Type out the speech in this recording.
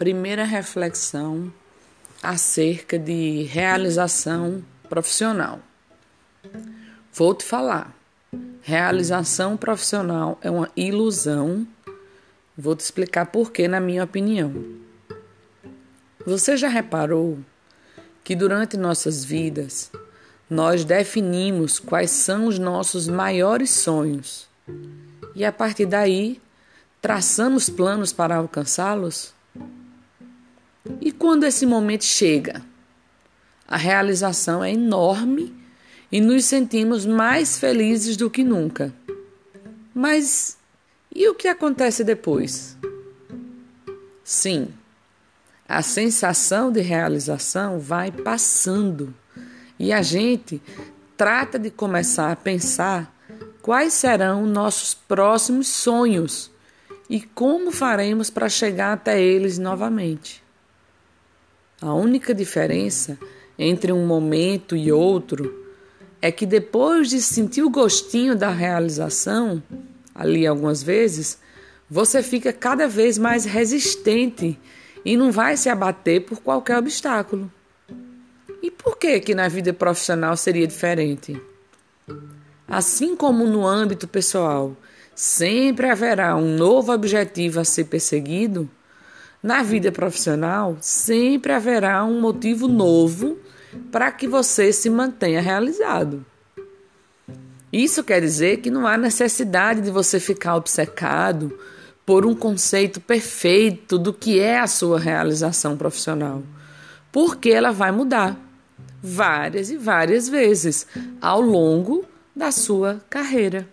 Primeira reflexão acerca de realização profissional. Vou te falar. Realização profissional é uma ilusão. Vou te explicar por que, na minha opinião. Você já reparou que durante nossas vidas nós definimos quais são os nossos maiores sonhos e a partir daí traçamos planos para alcançá-los? E quando esse momento chega, a realização é enorme e nos sentimos mais felizes do que nunca. Mas e o que acontece depois? Sim, a sensação de realização vai passando e a gente trata de começar a pensar quais serão nossos próximos sonhos e como faremos para chegar até eles novamente. A única diferença entre um momento e outro é que depois de sentir o gostinho da realização, ali algumas vezes, você fica cada vez mais resistente e não vai se abater por qualquer obstáculo. E por que que na vida profissional seria diferente? Assim como no âmbito pessoal, sempre haverá um novo objetivo a ser perseguido, na vida profissional, sempre haverá um motivo novo para que você se mantenha realizado. Isso quer dizer que não há necessidade de você ficar obcecado por um conceito perfeito do que é a sua realização profissional, porque ela vai mudar várias e várias vezes ao longo da sua carreira.